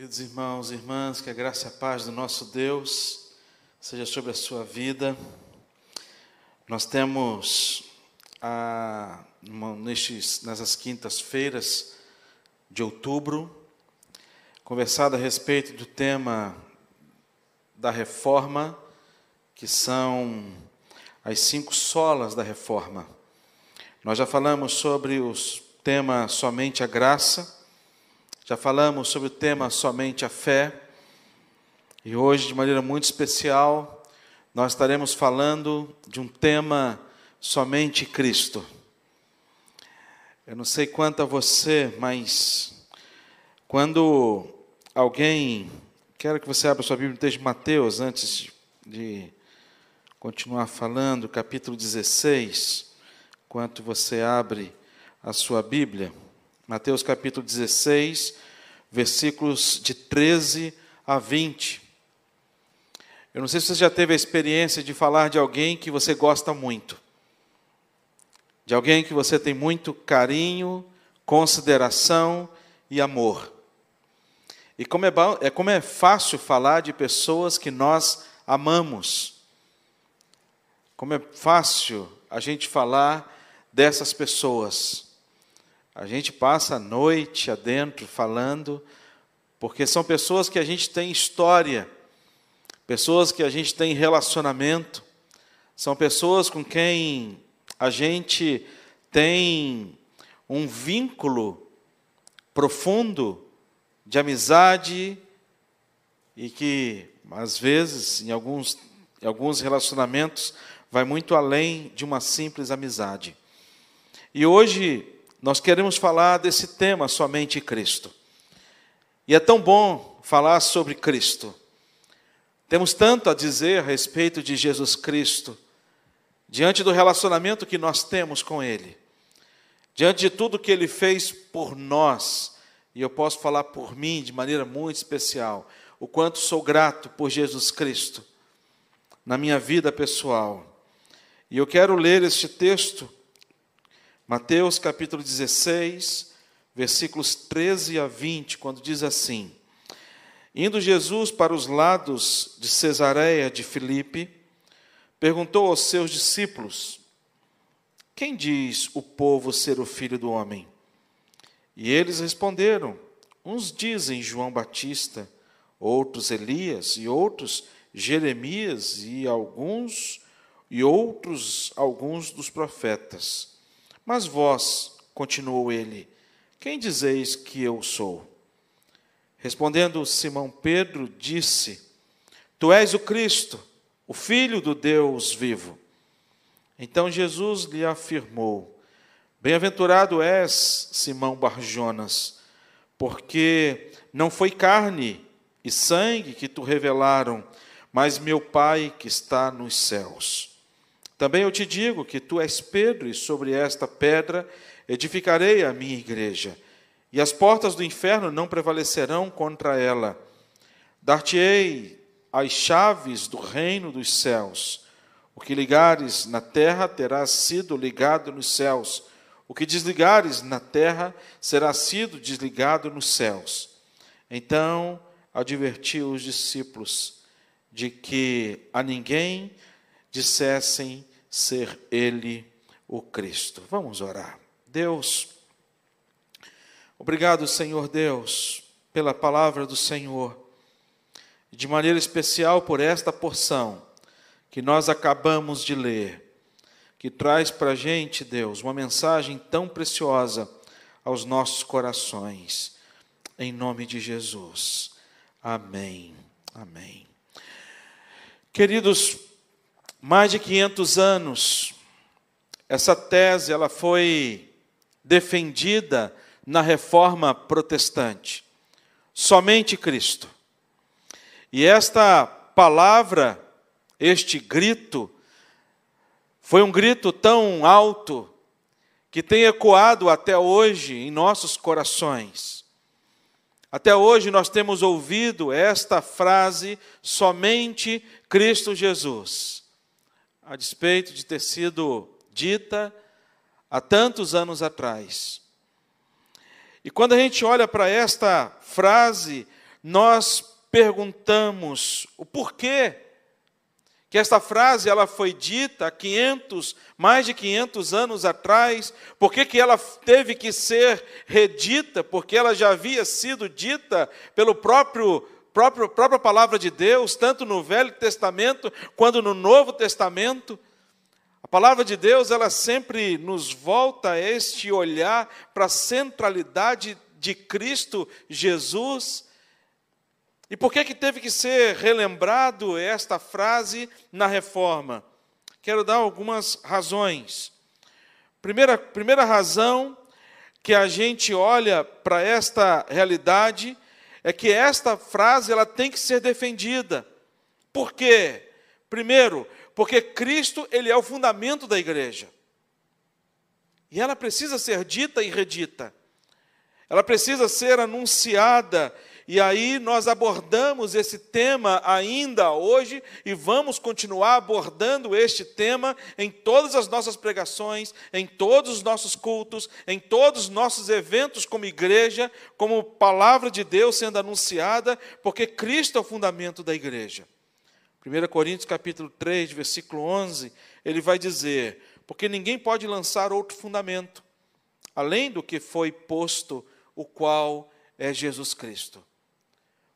Queridos irmãos e irmãs, que a graça e a paz do nosso Deus seja sobre a sua vida. Nós temos a, nestes, nessas quintas-feiras de outubro conversado a respeito do tema da reforma, que são as cinco solas da reforma. Nós já falamos sobre o tema somente a graça já falamos sobre o tema somente a fé. E hoje, de maneira muito especial, nós estaremos falando de um tema somente Cristo. Eu não sei quanto a você, mas quando alguém. Quero que você abra sua Bíblia no texto de Mateus, antes de continuar falando, capítulo 16, enquanto você abre a sua Bíblia. Mateus capítulo 16, versículos de 13 a 20. Eu não sei se você já teve a experiência de falar de alguém que você gosta muito, de alguém que você tem muito carinho, consideração e amor. E como é, é, como é fácil falar de pessoas que nós amamos, como é fácil a gente falar dessas pessoas. A gente passa a noite adentro falando, porque são pessoas que a gente tem história, pessoas que a gente tem relacionamento, são pessoas com quem a gente tem um vínculo profundo de amizade e que, às vezes, em alguns, em alguns relacionamentos, vai muito além de uma simples amizade. E hoje nós queremos falar desse tema somente Cristo. E é tão bom falar sobre Cristo. Temos tanto a dizer a respeito de Jesus Cristo, diante do relacionamento que nós temos com Ele, diante de tudo que Ele fez por nós, e eu posso falar por mim de maneira muito especial, o quanto sou grato por Jesus Cristo na minha vida pessoal. E eu quero ler este texto Mateus capítulo 16, versículos 13 a 20, quando diz assim: Indo Jesus para os lados de Cesareia de Filipe, perguntou aos seus discípulos: Quem diz o povo ser o filho do homem? E eles responderam: Uns dizem João Batista, outros Elias, e outros Jeremias, e alguns e outros alguns dos profetas. Mas vós, continuou ele, quem dizeis que eu sou? Respondendo Simão Pedro, disse: Tu és o Cristo, o Filho do Deus vivo. Então Jesus lhe afirmou: Bem-aventurado és, Simão Barjonas, porque não foi carne e sangue que tu revelaram, mas meu Pai que está nos céus. Também eu te digo que tu és Pedro, e sobre esta pedra edificarei a minha igreja, e as portas do inferno não prevalecerão contra ela. Dar-te-ei as chaves do reino dos céus. O que ligares na terra terá sido ligado nos céus. O que desligares na terra será sido desligado nos céus. Então advertiu os discípulos de que a ninguém dissessem ser Ele o Cristo. Vamos orar. Deus, obrigado, Senhor Deus, pela palavra do Senhor, de maneira especial por esta porção que nós acabamos de ler, que traz para a gente, Deus, uma mensagem tão preciosa aos nossos corações. Em nome de Jesus. Amém. Amém. Queridos, mais de 500 anos, essa tese ela foi defendida na reforma protestante. Somente Cristo. E esta palavra, este grito, foi um grito tão alto que tem ecoado até hoje em nossos corações. Até hoje nós temos ouvido esta frase: somente Cristo Jesus a despeito de ter sido dita há tantos anos atrás. E quando a gente olha para esta frase, nós perguntamos o porquê que esta frase ela foi dita há 500, mais de 500 anos atrás, por que, que ela teve que ser redita? Porque ela já havia sido dita pelo próprio, próprio própria palavra de Deus, tanto no Velho Testamento quanto no Novo Testamento. A palavra de Deus, ela sempre nos volta a este olhar para a centralidade de Cristo Jesus e por que, que teve que ser relembrado esta frase na reforma? Quero dar algumas razões. Primeira, primeira razão que a gente olha para esta realidade é que esta frase ela tem que ser defendida. Por quê? Primeiro, porque Cristo ele é o fundamento da igreja. E ela precisa ser dita e redita. Ela precisa ser anunciada e aí nós abordamos esse tema ainda hoje e vamos continuar abordando este tema em todas as nossas pregações, em todos os nossos cultos, em todos os nossos eventos como igreja, como palavra de Deus sendo anunciada, porque Cristo é o fundamento da igreja. 1 Coríntios capítulo 3, versículo 11, ele vai dizer: "Porque ninguém pode lançar outro fundamento além do que foi posto, o qual é Jesus Cristo."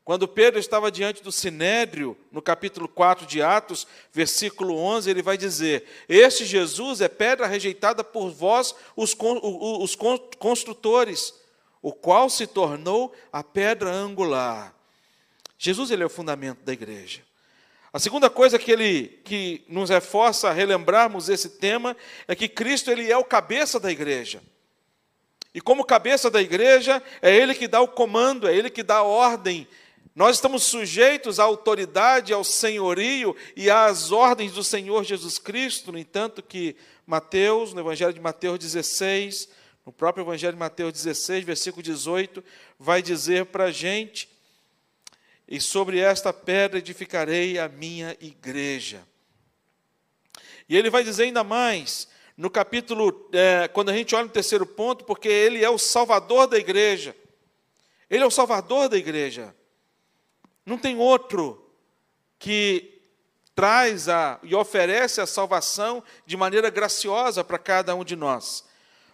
Quando Pedro estava diante do sinédrio, no capítulo 4 de Atos, versículo 11, ele vai dizer: Este Jesus é pedra rejeitada por vós, os, os construtores, o qual se tornou a pedra angular. Jesus ele é o fundamento da igreja. A segunda coisa que ele que nos reforça a relembrarmos esse tema é que Cristo ele é o cabeça da igreja. E como cabeça da igreja, é ele que dá o comando, é ele que dá a ordem, nós estamos sujeitos à autoridade, ao senhorio e às ordens do Senhor Jesus Cristo, no entanto que Mateus, no Evangelho de Mateus 16, no próprio Evangelho de Mateus 16, versículo 18, vai dizer para a gente: E sobre esta pedra edificarei a minha igreja. E ele vai dizer ainda mais, no capítulo, é, quando a gente olha no terceiro ponto, porque ele é o salvador da igreja. Ele é o salvador da igreja. Não tem outro que traz a, e oferece a salvação de maneira graciosa para cada um de nós.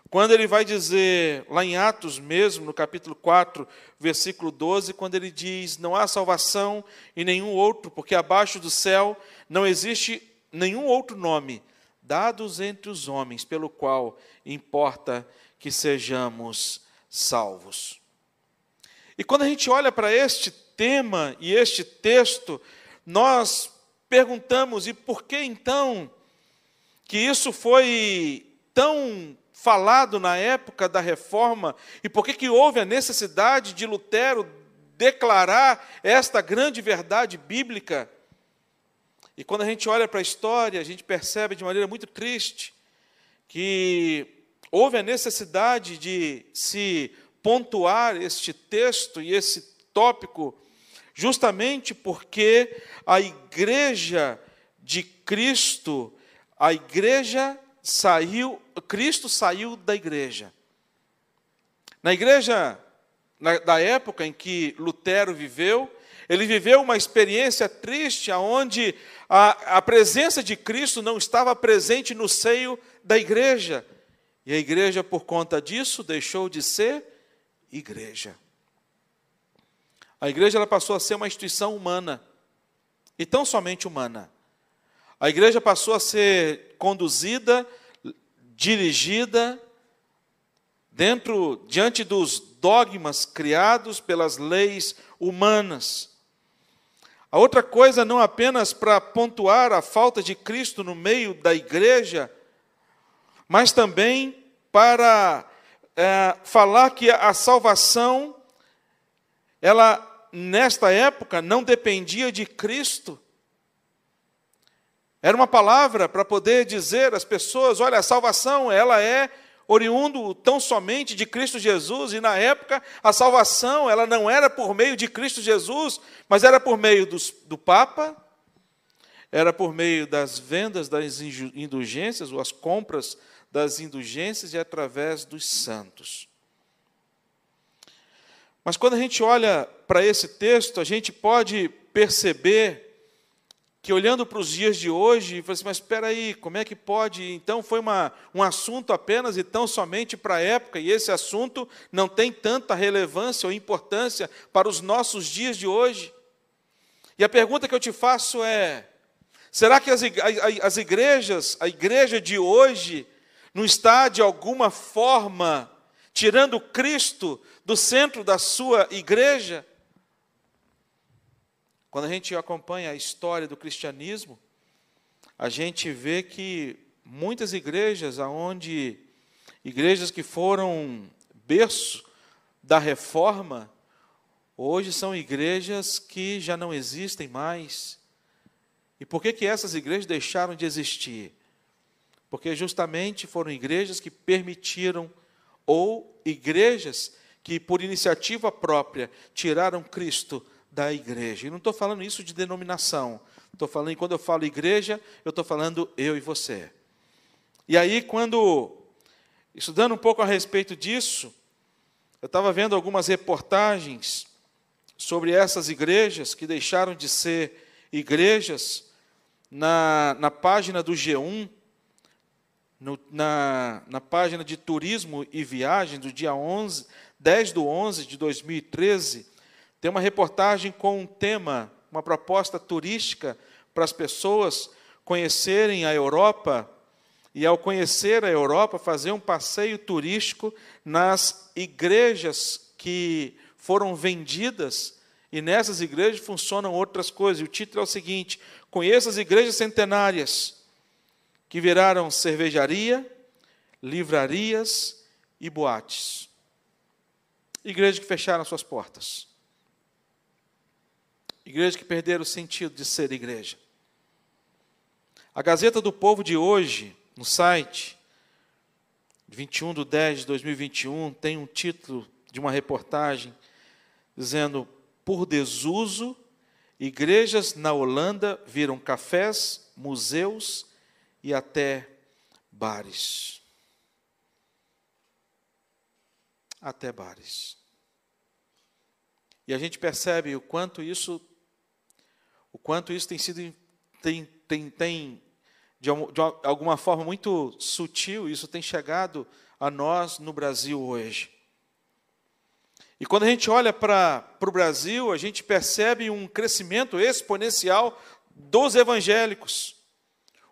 Quando ele vai dizer, lá em Atos mesmo, no capítulo 4, versículo 12, quando ele diz: Não há salvação em nenhum outro, porque abaixo do céu não existe nenhum outro nome dados entre os homens, pelo qual importa que sejamos salvos. E quando a gente olha para este tema e este texto, nós perguntamos: e por que então que isso foi tão falado na época da reforma? E por que, que houve a necessidade de Lutero declarar esta grande verdade bíblica? E quando a gente olha para a história, a gente percebe de maneira muito triste que houve a necessidade de se pontuar este texto e esse tópico justamente porque a igreja de Cristo, a igreja saiu, Cristo saiu da igreja. Na igreja na, da época em que Lutero viveu, ele viveu uma experiência triste, onde a, a presença de Cristo não estava presente no seio da igreja. E a igreja, por conta disso, deixou de ser igreja. A igreja ela passou a ser uma instituição humana, e tão somente humana. A igreja passou a ser conduzida, dirigida, dentro, diante dos dogmas criados pelas leis humanas. A outra coisa, não apenas para pontuar a falta de Cristo no meio da igreja, mas também para é, falar que a salvação, ela nesta época não dependia de Cristo. Era uma palavra para poder dizer às pessoas: olha, a salvação, ela é oriundo tão somente de Cristo Jesus, e na época a salvação, ela não era por meio de Cristo Jesus, mas era por meio dos, do Papa, era por meio das vendas das indulgências, ou as compras das indulgências, e através dos santos. Mas quando a gente olha para esse texto, a gente pode perceber que olhando para os dias de hoje, assim, mas espera aí, como é que pode? Então foi uma, um assunto apenas e tão somente para a época, e esse assunto não tem tanta relevância ou importância para os nossos dias de hoje. E a pergunta que eu te faço é: será que as, as igrejas, a igreja de hoje, não está de alguma forma tirando Cristo do centro da sua igreja? Quando a gente acompanha a história do cristianismo, a gente vê que muitas igrejas, aonde igrejas que foram berço da reforma, hoje são igrejas que já não existem mais. E por que que essas igrejas deixaram de existir? Porque justamente foram igrejas que permitiram ou igrejas que por iniciativa própria tiraram Cristo da igreja. E não estou falando isso de denominação. Estou falando, quando eu falo igreja, eu estou falando eu e você. E aí, quando, estudando um pouco a respeito disso, eu estava vendo algumas reportagens sobre essas igrejas que deixaram de ser igrejas na, na página do G1, no, na, na página de turismo e viagem do dia 11, 10 do 11 de 2013, tem uma reportagem com um tema, uma proposta turística para as pessoas conhecerem a Europa e, ao conhecer a Europa, fazer um passeio turístico nas igrejas que foram vendidas. E nessas igrejas funcionam outras coisas. E o título é o seguinte: Conheça as igrejas centenárias que viraram cervejaria, livrarias e boates. Igrejas que fecharam suas portas. Igrejas que perderam o sentido de ser igreja. A Gazeta do Povo de hoje, no site, 21 de 10 de 2021, tem um título de uma reportagem dizendo: Por desuso, igrejas na Holanda viram cafés, museus e até bares. Até bares. E a gente percebe o quanto isso o quanto isso tem sido tem, tem, tem de, de alguma forma muito sutil, isso tem chegado a nós no Brasil hoje. E quando a gente olha para o Brasil, a gente percebe um crescimento exponencial dos evangélicos.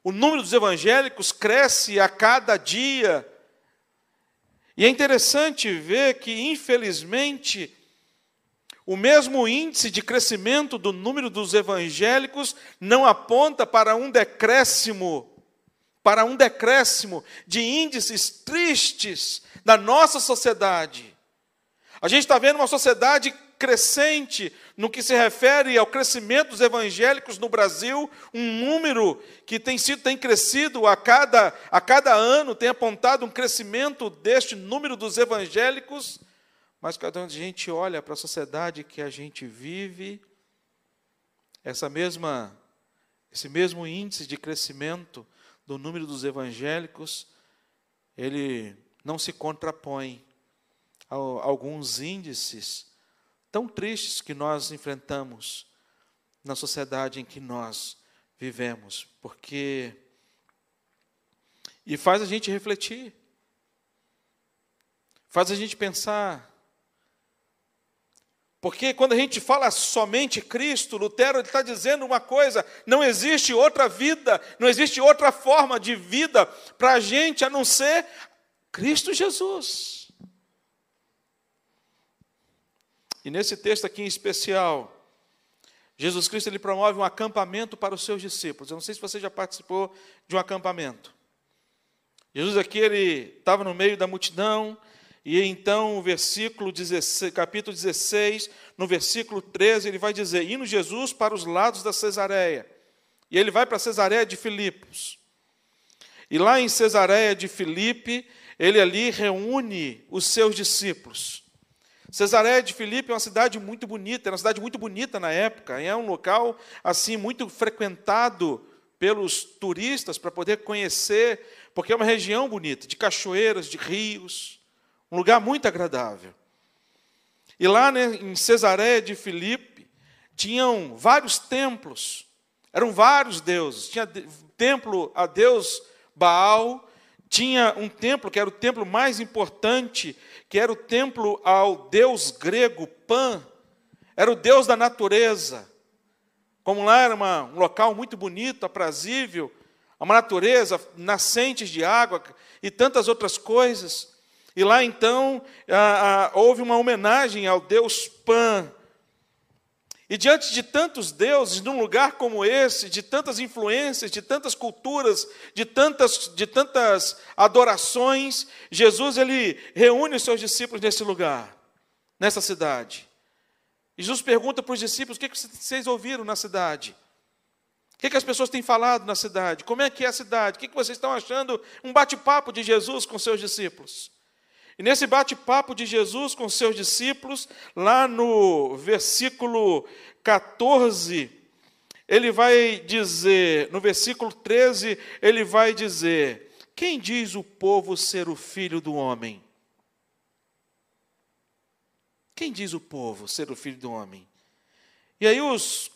O número dos evangélicos cresce a cada dia. E é interessante ver que, infelizmente, o mesmo índice de crescimento do número dos evangélicos não aponta para um decréscimo, para um decréscimo de índices tristes da nossa sociedade. A gente está vendo uma sociedade crescente no que se refere ao crescimento dos evangélicos no Brasil, um número que tem sido tem crescido a cada, a cada ano, tem apontado um crescimento deste número dos evangélicos. Mas quando a gente olha para a sociedade que a gente vive, essa mesma, esse mesmo índice de crescimento do número dos evangélicos, ele não se contrapõe a alguns índices tão tristes que nós enfrentamos na sociedade em que nós vivemos, porque e faz a gente refletir, faz a gente pensar porque quando a gente fala somente Cristo, Lutero está dizendo uma coisa: não existe outra vida, não existe outra forma de vida para a gente a não ser Cristo Jesus. E nesse texto aqui em especial, Jesus Cristo ele promove um acampamento para os seus discípulos. Eu não sei se você já participou de um acampamento. Jesus aqui ele estava no meio da multidão, e então, o versículo 16, capítulo 16, no versículo 13, ele vai dizer: Indo Jesus para os lados da Cesareia. E ele vai para Cesareia de Filipos. E lá em Cesareia de Filipe, ele ali reúne os seus discípulos. Cesareia de Filipe é uma cidade muito bonita, era uma cidade muito bonita na época, é um local assim muito frequentado pelos turistas para poder conhecer, porque é uma região bonita, de cachoeiras, de rios um lugar muito agradável. E lá né, em Cesareia de Filipe, tinham vários templos, eram vários deuses. Tinha templo a Deus Baal, tinha um templo que era o templo mais importante, que era o templo ao deus grego Pan, era o deus da natureza. Como lá era uma, um local muito bonito, aprazível, uma natureza, nascentes de água e tantas outras coisas. E lá então houve uma homenagem ao deus Pan. E diante de tantos deuses, num lugar como esse, de tantas influências, de tantas culturas, de tantas, de tantas adorações, Jesus ele reúne os seus discípulos nesse lugar, nessa cidade. E Jesus pergunta para os discípulos: o que vocês ouviram na cidade? O que as pessoas têm falado na cidade? Como é que é a cidade? O que vocês estão achando? Um bate-papo de Jesus com seus discípulos. E nesse bate-papo de Jesus com seus discípulos, lá no versículo 14, ele vai dizer, no versículo 13, ele vai dizer: Quem diz o povo ser o filho do homem? Quem diz o povo ser o filho do homem? E aí os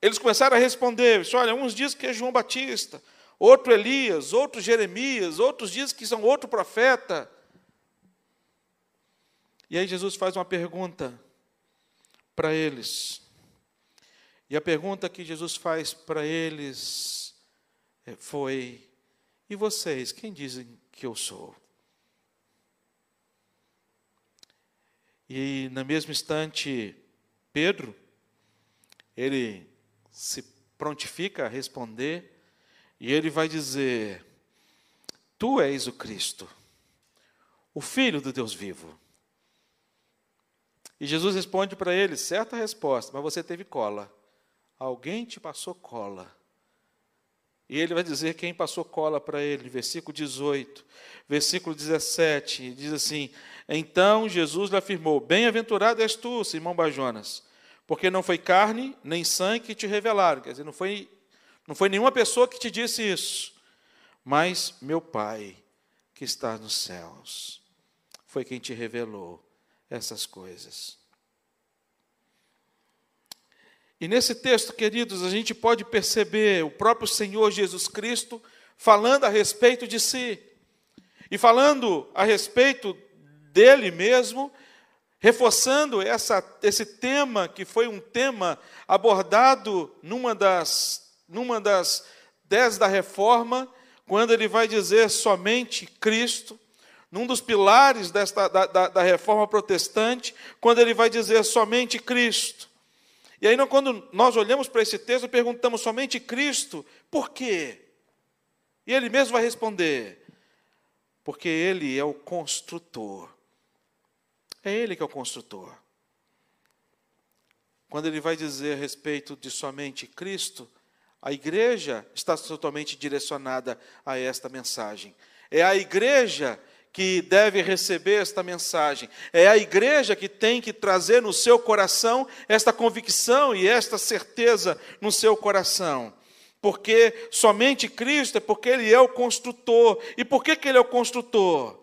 eles começaram a responder: olha, uns dizem que é João Batista, outro Elias, outro Jeremias, outros dizem que são outro profeta. E aí Jesus faz uma pergunta para eles. E a pergunta que Jesus faz para eles é, foi: E vocês, quem dizem que eu sou? E no mesmo instante, Pedro, ele se prontifica a responder, e ele vai dizer: Tu és o Cristo, o Filho do Deus vivo. E Jesus responde para ele: certa resposta, mas você teve cola. Alguém te passou cola. E ele vai dizer quem passou cola para ele, versículo 18, versículo 17, diz assim: Então Jesus lhe afirmou: Bem-aventurado és tu, Simão Bajonas, porque não foi carne nem sangue que te revelaram, quer dizer, não foi, não foi nenhuma pessoa que te disse isso, mas meu Pai que está nos céus foi quem te revelou essas coisas. E nesse texto, queridos, a gente pode perceber o próprio Senhor Jesus Cristo falando a respeito de si, e falando a respeito dele mesmo, reforçando essa, esse tema, que foi um tema abordado numa das, numa das dez da reforma, quando ele vai dizer somente Cristo, num dos pilares desta, da, da, da reforma protestante, quando ele vai dizer somente Cristo. E aí, quando nós olhamos para esse texto, perguntamos somente Cristo, por quê? E ele mesmo vai responder: porque ele é o construtor. É ele que é o construtor. Quando ele vai dizer a respeito de somente Cristo, a igreja está totalmente direcionada a esta mensagem. É a igreja que deve receber esta mensagem. É a igreja que tem que trazer no seu coração esta convicção e esta certeza no seu coração. Porque somente Cristo é porque Ele é o construtor. E por que, que Ele é o construtor?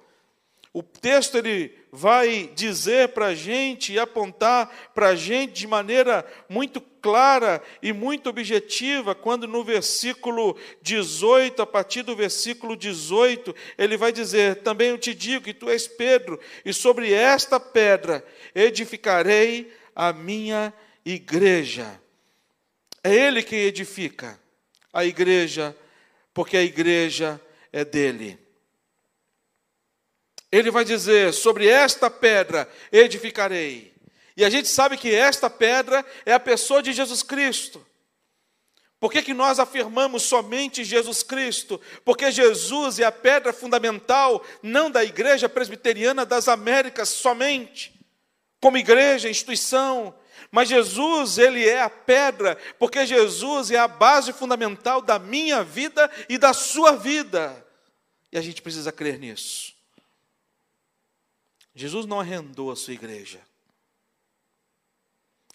O texto ele vai dizer para a gente e apontar para a gente de maneira muito clara e muito objetiva, quando no versículo 18, a partir do versículo 18, ele vai dizer: Também eu te digo que tu és Pedro, e sobre esta pedra edificarei a minha igreja. É Ele que edifica a igreja, porque a igreja é dele. Ele vai dizer: Sobre esta pedra edificarei. E a gente sabe que esta pedra é a pessoa de Jesus Cristo. Por que, que nós afirmamos somente Jesus Cristo? Porque Jesus é a pedra fundamental, não da Igreja Presbiteriana das Américas somente, como igreja, instituição, mas Jesus, ele é a pedra, porque Jesus é a base fundamental da minha vida e da sua vida. E a gente precisa crer nisso. Jesus não arrendou a sua igreja.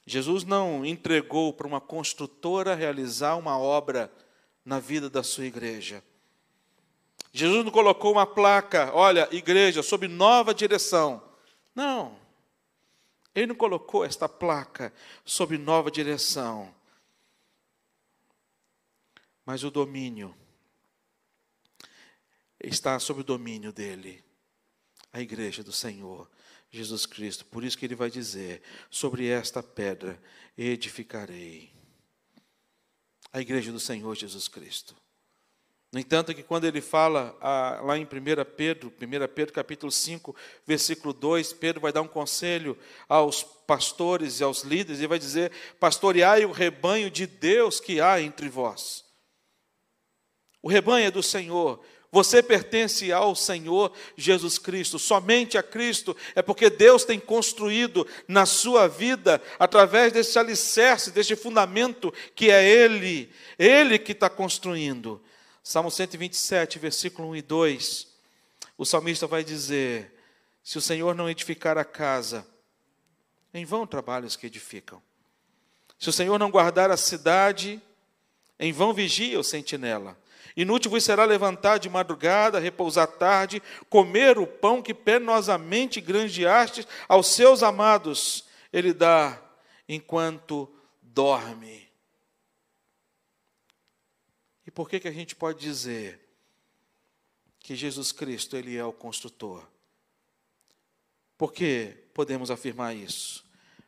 Jesus não entregou para uma construtora realizar uma obra na vida da sua igreja. Jesus não colocou uma placa, olha, igreja, sob nova direção. Não. Ele não colocou esta placa sob nova direção. Mas o domínio está sob o domínio dele, a igreja do Senhor, Jesus Cristo. Por isso que ele vai dizer: sobre esta pedra edificarei a igreja do Senhor Jesus Cristo. No entanto, que quando ele fala ah, lá em 1 Pedro, 1 Pedro capítulo 5, versículo 2, Pedro vai dar um conselho aos pastores e aos líderes, e vai dizer: Pastoreai o rebanho de Deus que há entre vós. O rebanho é do Senhor, você pertence ao Senhor Jesus Cristo, somente a Cristo, é porque Deus tem construído na sua vida, através desse alicerce, deste fundamento que é Ele, Ele que está construindo. Salmo 127, versículo 1 e 2, o salmista vai dizer: Se o Senhor não edificar a casa, em vão trabalhos que edificam. Se o Senhor não guardar a cidade, em vão vigia o sentinela. Inútil vos será levantar de madrugada, repousar tarde, comer o pão que penosamente granjeastes aos seus amados, ele dá enquanto dorme. E por que, que a gente pode dizer que Jesus Cristo ele é o construtor? Por que podemos afirmar isso?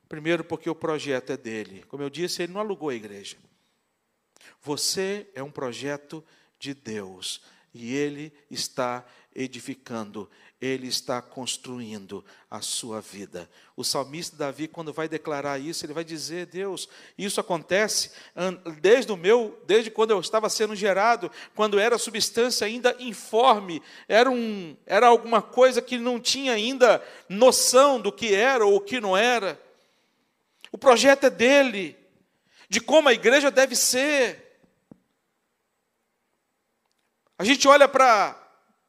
Primeiro, porque o projeto é dele. Como eu disse, ele não alugou a igreja. Você é um projeto de Deus e ele está edificando, ele está construindo a sua vida. O salmista Davi, quando vai declarar isso, ele vai dizer: Deus, isso acontece desde o meu, desde quando eu estava sendo gerado, quando era substância ainda informe, era, um, era alguma coisa que não tinha ainda noção do que era ou o que não era. O projeto é dele, de como a igreja deve ser. A gente olha para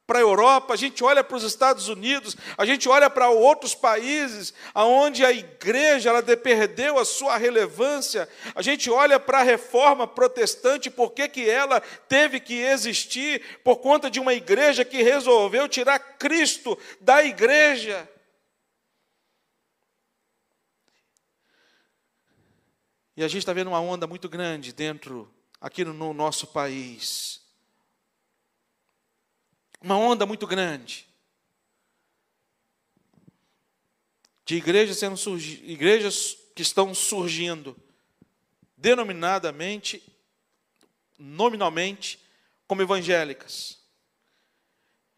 para a Europa, a gente olha para os Estados Unidos, a gente olha para outros países onde a igreja ela perdeu a sua relevância, a gente olha para a reforma protestante, por que, que ela teve que existir? Por conta de uma igreja que resolveu tirar Cristo da igreja. E a gente está vendo uma onda muito grande dentro, aqui no nosso país uma onda muito grande de igrejas sendo igrejas que estão surgindo denominadamente, nominalmente, como evangélicas.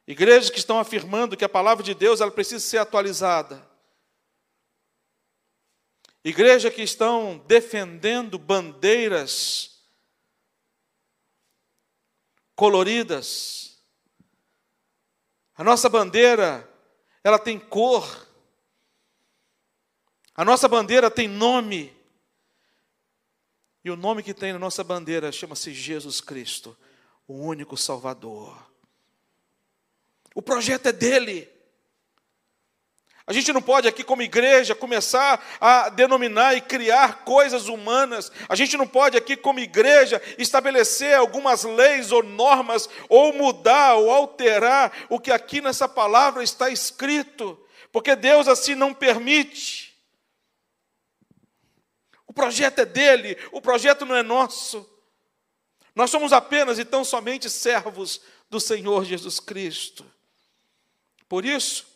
Igrejas que estão afirmando que a palavra de Deus ela precisa ser atualizada. Igrejas que estão defendendo bandeiras coloridas, a nossa bandeira, ela tem cor. A nossa bandeira tem nome. E o nome que tem na nossa bandeira chama-se Jesus Cristo, o único Salvador. O projeto é dele. A gente não pode aqui, como igreja, começar a denominar e criar coisas humanas. A gente não pode aqui, como igreja, estabelecer algumas leis ou normas, ou mudar ou alterar o que aqui nessa palavra está escrito, porque Deus assim não permite. O projeto é dele, o projeto não é nosso. Nós somos apenas e tão somente servos do Senhor Jesus Cristo. Por isso,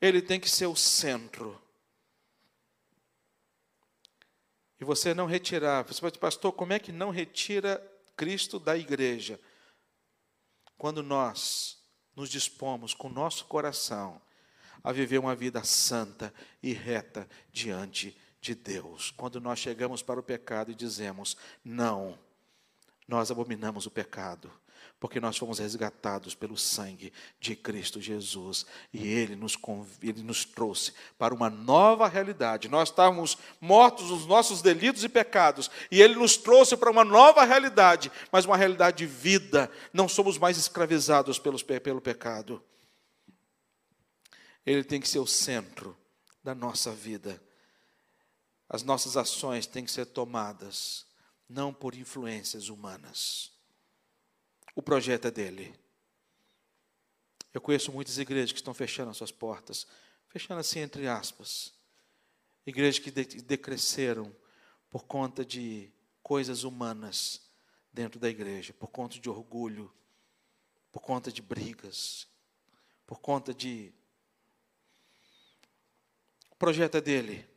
ele tem que ser o centro. E você não retirar, você pode, pastor, como é que não retira Cristo da igreja? Quando nós nos dispomos com o nosso coração a viver uma vida santa e reta diante de Deus. Quando nós chegamos para o pecado e dizemos: não, nós abominamos o pecado porque nós fomos resgatados pelo sangue de Cristo Jesus e Ele nos, Ele nos trouxe para uma nova realidade. Nós estávamos mortos nos nossos delitos e pecados e Ele nos trouxe para uma nova realidade, mas uma realidade de vida. Não somos mais escravizados pelos, pelo pecado. Ele tem que ser o centro da nossa vida. As nossas ações têm que ser tomadas não por influências humanas o projeto é dele. Eu conheço muitas igrejas que estão fechando as suas portas, fechando assim entre aspas. igrejas que decresceram por conta de coisas humanas dentro da igreja, por conta de orgulho, por conta de brigas, por conta de. O projeto é dele.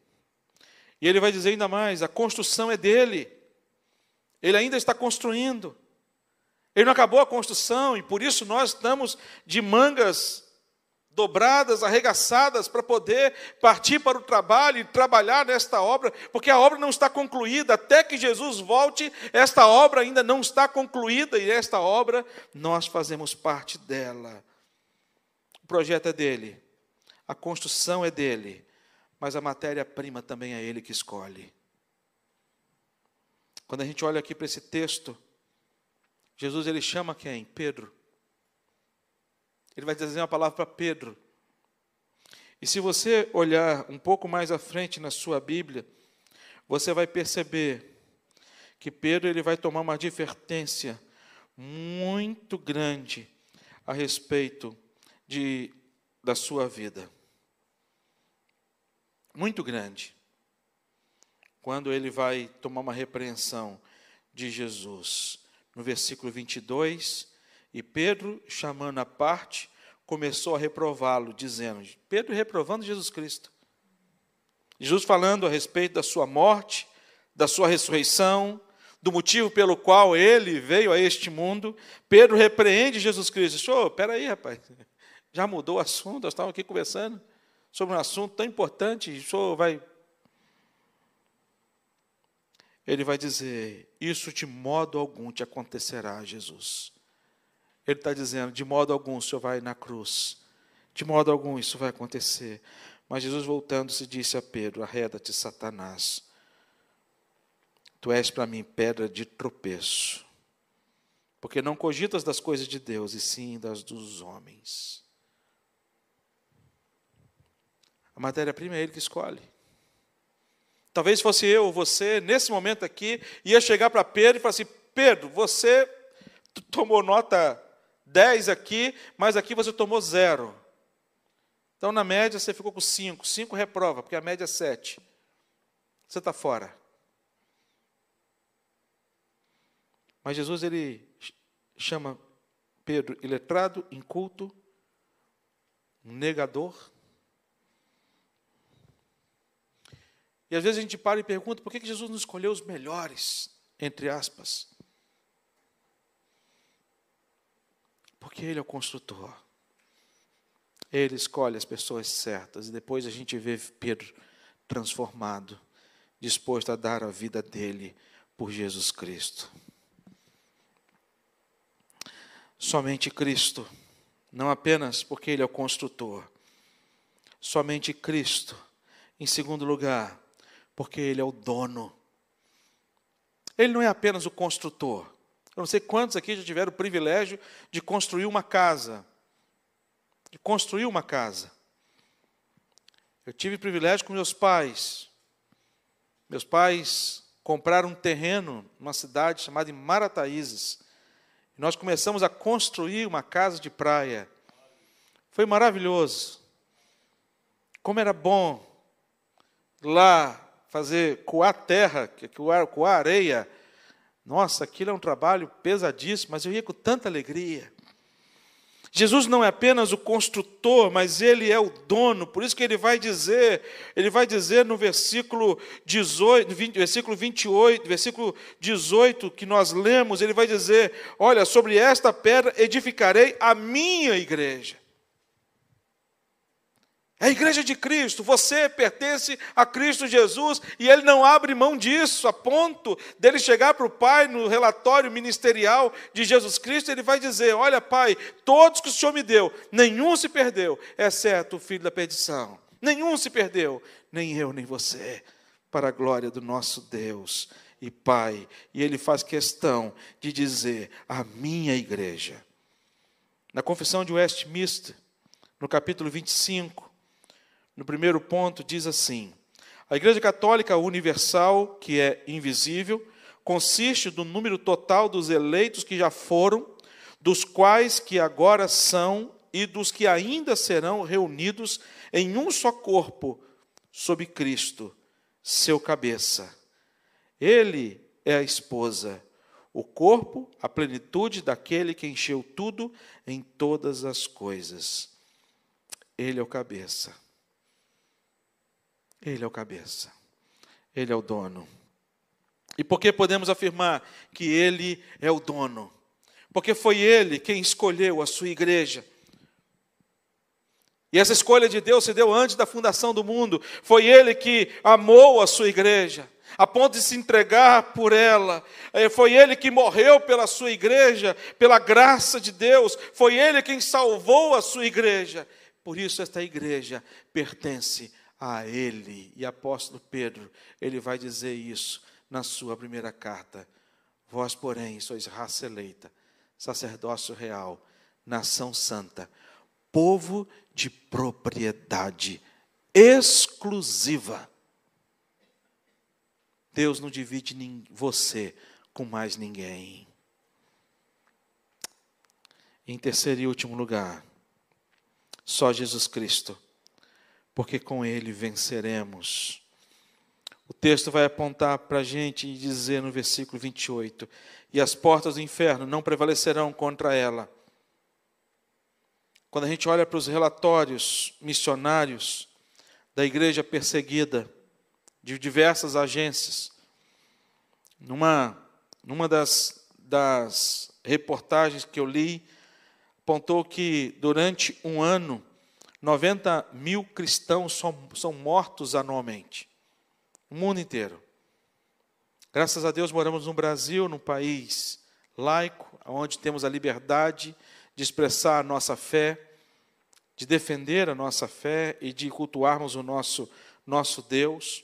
E ele vai dizer ainda mais: a construção é dele. Ele ainda está construindo. Ele não acabou a construção e por isso nós estamos de mangas dobradas, arregaçadas, para poder partir para o trabalho e trabalhar nesta obra, porque a obra não está concluída. Até que Jesus volte, esta obra ainda não está concluída e esta obra nós fazemos parte dela. O projeto é dele, a construção é dele, mas a matéria-prima também é ele que escolhe. Quando a gente olha aqui para esse texto, Jesus ele chama quem? Pedro. Ele vai dizer uma palavra para Pedro. E se você olhar um pouco mais à frente na sua Bíblia, você vai perceber que Pedro ele vai tomar uma advertência muito grande a respeito de, da sua vida. Muito grande quando ele vai tomar uma repreensão de Jesus. No versículo 22, e Pedro, chamando a parte, começou a reprová-lo, dizendo: Pedro reprovando Jesus Cristo. Jesus falando a respeito da sua morte, da sua ressurreição, do motivo pelo qual ele veio a este mundo. Pedro repreende Jesus Cristo. Diz, oh, peraí, rapaz, já mudou o assunto, nós estávamos aqui conversando sobre um assunto tão importante, o senhor vai ele vai dizer: Isso de modo algum te acontecerá, Jesus. Ele está dizendo: De modo algum o Senhor vai na cruz. De modo algum isso vai acontecer. Mas Jesus, voltando-se, disse a Pedro: Arreda-te, Satanás. Tu és para mim pedra de tropeço. Porque não cogitas das coisas de Deus, e sim das dos homens. A matéria-prima é Ele que escolhe. Talvez fosse eu ou você, nesse momento aqui, ia chegar para Pedro e falar assim: Pedro, você tomou nota 10 aqui, mas aqui você tomou zero. Então, na média, você ficou com 5. 5 reprova, porque a média é 7. Você está fora. Mas Jesus, ele chama Pedro iletrado, inculto, negador. E às vezes a gente para e pergunta por que Jesus não escolheu os melhores, entre aspas. Porque Ele é o construtor. Ele escolhe as pessoas certas. E depois a gente vê Pedro transformado, disposto a dar a vida dele por Jesus Cristo. Somente Cristo, não apenas porque Ele é o construtor, somente Cristo. Em segundo lugar, porque Ele é o dono. Ele não é apenas o construtor. Eu não sei quantos aqui já tiveram o privilégio de construir uma casa. De construir uma casa. Eu tive privilégio com meus pais. Meus pais compraram um terreno numa cidade chamada Marataízes. Nós começamos a construir uma casa de praia. Foi maravilhoso. Como era bom lá fazer coar terra, coar, coar areia. Nossa, aquilo é um trabalho pesadíssimo, mas eu ia com tanta alegria. Jesus não é apenas o construtor, mas ele é o dono. Por isso que ele vai dizer, ele vai dizer no versículo 18, 20, versículo 28, versículo 18 que nós lemos, ele vai dizer: "Olha, sobre esta pedra edificarei a minha igreja". É a igreja de Cristo, você pertence a Cristo Jesus e ele não abre mão disso, a ponto dele chegar para o Pai no relatório ministerial de Jesus Cristo, ele vai dizer: Olha, Pai, todos que o Senhor me deu, nenhum se perdeu, exceto o filho da perdição. Nenhum se perdeu, nem eu, nem você, para a glória do nosso Deus e Pai. E ele faz questão de dizer: A minha igreja. Na confissão de Westminster, no capítulo 25, no primeiro ponto, diz assim: a Igreja Católica Universal, que é invisível, consiste do número total dos eleitos que já foram, dos quais que agora são e dos que ainda serão reunidos em um só corpo, sob Cristo, seu cabeça. Ele é a esposa, o corpo, a plenitude daquele que encheu tudo em todas as coisas. Ele é o cabeça. Ele é o cabeça. Ele é o dono. E por que podemos afirmar que ele é o dono? Porque foi ele quem escolheu a sua igreja. E essa escolha de Deus se deu antes da fundação do mundo. Foi ele que amou a sua igreja a ponto de se entregar por ela. É, foi Ele que morreu pela sua igreja, pela graça de Deus. Foi Ele quem salvou a sua igreja. Por isso, esta igreja pertence a Ele. E apóstolo Pedro, ele vai dizer isso na sua primeira carta. Vós, porém, sois raça eleita, sacerdócio real, nação santa, povo de propriedade exclusiva Deus não divide você com mais ninguém. Em terceiro e último lugar, só Jesus Cristo, porque com Ele venceremos. O texto vai apontar para a gente e dizer no versículo 28: E as portas do inferno não prevalecerão contra ela. Quando a gente olha para os relatórios missionários da igreja perseguida, de diversas agências. Numa, numa das, das reportagens que eu li, apontou que durante um ano, 90 mil cristãos são, são mortos anualmente. O mundo inteiro. Graças a Deus moramos no Brasil, num país laico, onde temos a liberdade de expressar a nossa fé, de defender a nossa fé e de cultuarmos o nosso, nosso Deus.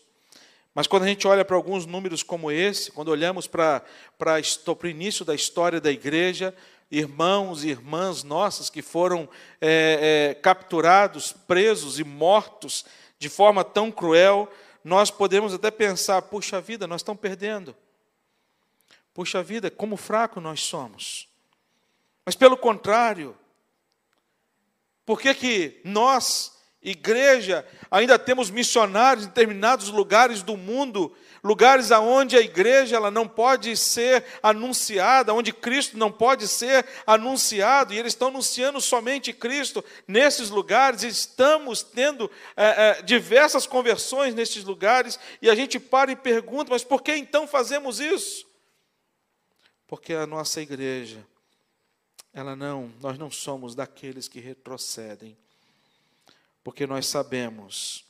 Mas quando a gente olha para alguns números como esse, quando olhamos para, para, para o início da história da igreja, irmãos e irmãs nossas que foram é, é, capturados, presos e mortos de forma tão cruel, nós podemos até pensar: puxa vida, nós estamos perdendo. Puxa vida, como fraco nós somos. Mas pelo contrário, por que, que nós igreja, ainda temos missionários em determinados lugares do mundo, lugares aonde a igreja ela não pode ser anunciada, onde Cristo não pode ser anunciado, e eles estão anunciando somente Cristo nesses lugares, estamos tendo é, é, diversas conversões nesses lugares, e a gente para e pergunta, mas por que então fazemos isso? Porque a nossa igreja, ela não, nós não somos daqueles que retrocedem porque nós sabemos,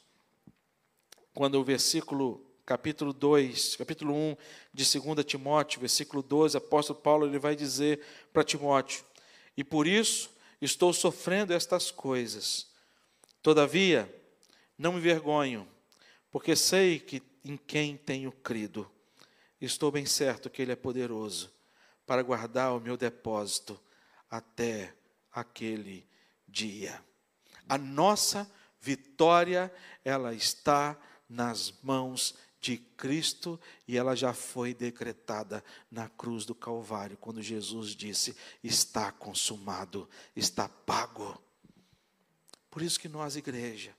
quando o versículo, capítulo 2, capítulo 1 de 2 Timóteo, versículo 12, apóstolo Paulo ele vai dizer para Timóteo: E por isso estou sofrendo estas coisas. Todavia, não me vergonho, porque sei que em quem tenho crido. Estou bem certo que Ele é poderoso para guardar o meu depósito até aquele dia. A nossa vitória, ela está nas mãos de Cristo e ela já foi decretada na cruz do Calvário, quando Jesus disse: Está consumado, está pago. Por isso que nós, igreja,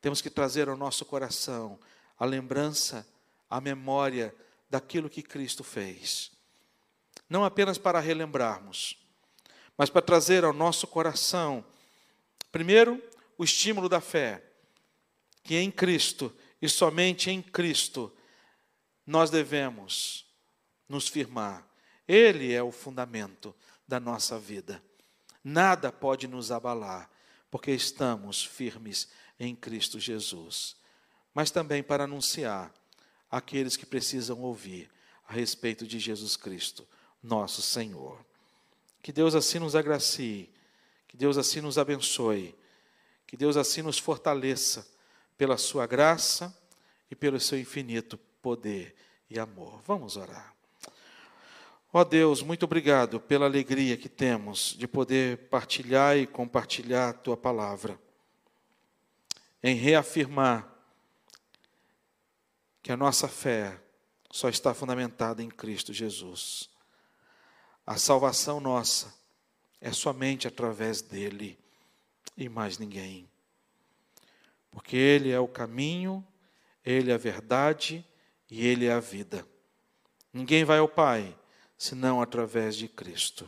temos que trazer ao nosso coração a lembrança, a memória daquilo que Cristo fez. Não apenas para relembrarmos, mas para trazer ao nosso coração Primeiro, o estímulo da fé, que em Cristo e somente em Cristo nós devemos nos firmar. Ele é o fundamento da nossa vida. Nada pode nos abalar, porque estamos firmes em Cristo Jesus. Mas também para anunciar aqueles que precisam ouvir a respeito de Jesus Cristo, nosso Senhor. Que Deus assim nos agracie que Deus assim nos abençoe. Que Deus assim nos fortaleça pela sua graça e pelo seu infinito poder e amor. Vamos orar. Ó Deus, muito obrigado pela alegria que temos de poder partilhar e compartilhar a tua palavra, em reafirmar que a nossa fé só está fundamentada em Cristo Jesus. A salvação nossa é somente através dele e mais ninguém. Porque ele é o caminho, Ele é a verdade e Ele é a vida. Ninguém vai ao Pai senão através de Cristo.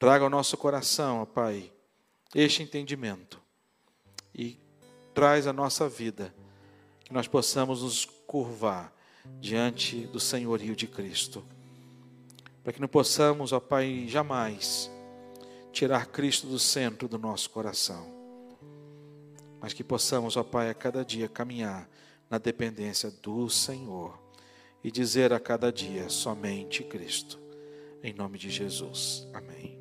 Traga ao nosso coração, ó Pai, este entendimento e traz a nossa vida, que nós possamos nos curvar diante do senhorio de Cristo. Para que não possamos, ó Pai, jamais tirar Cristo do centro do nosso coração. Mas que possamos, ó Pai, a cada dia caminhar na dependência do Senhor e dizer a cada dia somente Cristo. Em nome de Jesus. Amém.